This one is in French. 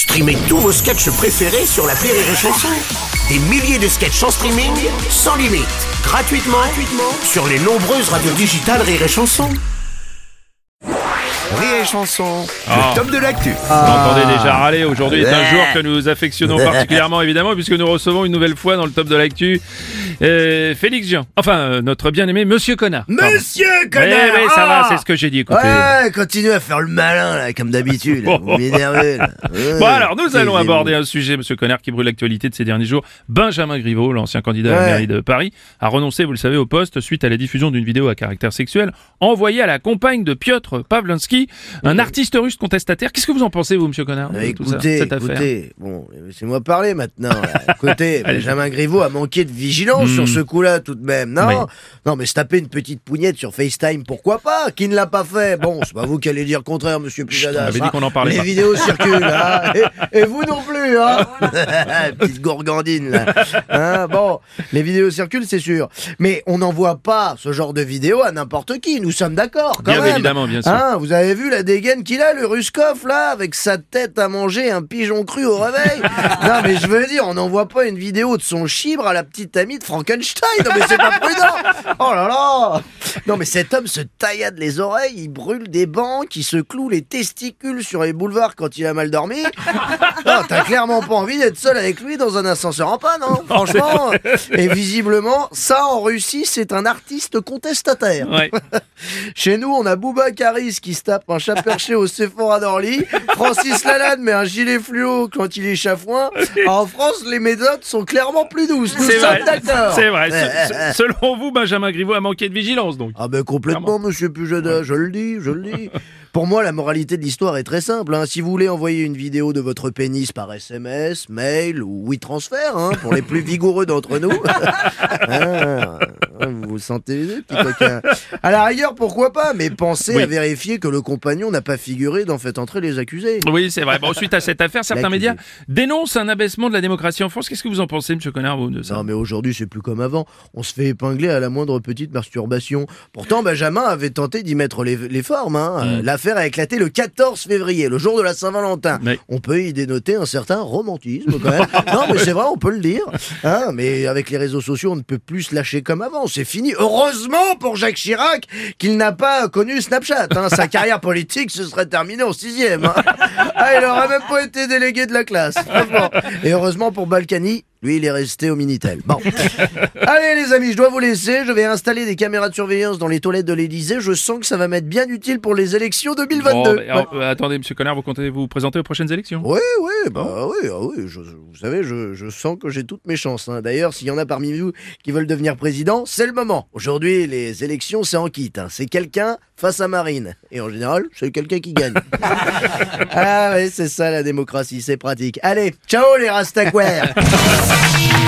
Streamez tous vos sketchs préférés sur la Rire et Chanson. Des milliers de sketchs en streaming, sans limite, gratuitement, gratuitement sur les nombreuses radios digitales Rire et Chanson. Rire et Chanson, Ah. le top de l'actu. Vous entendez déjà râler. Aujourd'hui est un jour que nous affectionnons particulièrement, évidemment, puisque nous recevons une nouvelle fois dans le top de l'actu euh, Félix Jean. Enfin, euh, notre bien-aimé Monsieur Connard. Pardon. Monsieur Oui, connard oui, ça va, ah c'est ce que j'ai dit, écoutez. Ouais, continue à faire le malin, là, comme d'habitude. là. Vous m'énervez, là. Ouais. Bon alors, nous allons Taisez-vous. aborder un sujet, Monsieur Connard, qui brûle l'actualité de ces derniers jours. Benjamin Griveaux, l'ancien candidat à la Ouais. mairie de Paris, a renoncé, vous le savez, au poste suite à la diffusion d'une vidéo à caractère sexuel envoyée à la compagne de Piotr Pavlinsky, un artiste russe contestataire. Qu'est-ce que vous en pensez, vous, Monsieur Connard, de tout ça, Écoutez, cette affaire écoutez, bon, laissez-moi parler maintenant. là. Écoutez, Benjamin Griveaux a manqué de vigilance Hmm. sur ce coup-là tout de même. Non, Oui. non, mais se taper une petite pougnette sur FaceTime, pourquoi pas Qui ne l'a pas fait Bon, c'est pas vous qui allez dire le contraire, Monsieur Pujadas. on avait dit hein. qu'on en parlait Les pas. vidéos circulent, hein. et, et vous non plus, hein Petite gourgandine, là. Hein, bon, les vidéos circulent, c'est sûr. Mais on n'envoie pas ce genre de vidéos à n'importe qui, nous sommes d'accord, quand Bien même. évidemment, bien sûr. Hein, vous avez vu la dégaine qu'il a, le Ruskov, là, avec sa tête à manger un pigeon cru au réveil? Non, mais je veux dire, on n'envoie pas une vidéo de son chibre à la petite amie de Frankenstein. Non, mais c'est pas prudent Oh là là Non, mais cet homme se taillade les oreilles, il brûle des bancs, il se cloue les testicules sur les boulevards quand il a mal dormi. Non, t'as clairement pas envie d'être seul avec lui dans un ascenseur en panne, hein, franchement. Et visiblement, ça, en Russie, c'est un artiste contestataire. Ouais. Chez nous, on a Bouba Caris qui se tape un chat perché au Sephora d'Orly. Francis Lalanne met un gilet fluo quand il est chafouin. En France, les méthodes sont clairement plus douces. Nous sommes. C'est vrai. Se- se- Selon vous, Benjamin Griveaux a manqué de vigilance, donc. Ah ben complètement, monsieur Pujada, je le dis, je le dis. Pour moi, la moralité de l'histoire est très simple. hein. Si vous voulez envoyer une vidéo de votre pénis par SMS, mail ou WeTransfer, hein, pour les plus vigoureux d'entre nous, hein, vous sentez. À la rigueur, pourquoi pas, mais pensez Oui. à vérifier que le compagnon n'a pas figuré dans Faites entrer les accusés. Oui, c'est vrai. Bon, suite à cette affaire, certains médias dénoncent un abaissement de la démocratie en France. Qu'est-ce que vous en pensez, monsieur Connard, vous, de ça Non mais aujourd'hui c'est plus comme avant, on se fait épingler à la moindre petite masturbation. Pourtant Benjamin avait tenté d'y mettre les, les formes. hein. Mm. Euh, L'affaire a éclaté le 14 février, le jour de la Saint-Valentin. Oui. On peut y dénoter un certain romantisme quand même. non mais c'est vrai, on peut le dire. Hein, mais avec les réseaux sociaux on ne peut plus se lâcher comme avant, c'est Heureusement pour Jacques Chirac qu'il n'a pas connu Snapchat. hein. Sa carrière politique se serait terminée au sixième. hein. Ah, il aurait même pas été délégué de la classe. Et heureusement pour Balkany, lui, il est resté au Minitel. Bon. Allez, les amis, je dois vous laisser. Je vais installer des caméras de surveillance dans les toilettes de l'Élysée. Je sens que ça va m'être bien utile pour les élections 2022. Bon, ben, alors, euh, attendez, monsieur Connard, vous comptez vous présenter aux prochaines élections? Oui, oui, bah oui, ah oui. je- vous savez, je, je sens que j'ai toutes mes chances. hein. D'ailleurs, s'il y en a parmi vous qui veulent devenir président, c'est le moment. Aujourd'hui, les élections, c'est en kit. hein. C'est quelqu'un face à Marine. Et en général, c'est quelqu'un qui gagne. ah oui, c'est ça la démocratie, c'est pratique. Allez, ciao les rastaquaires Thank you.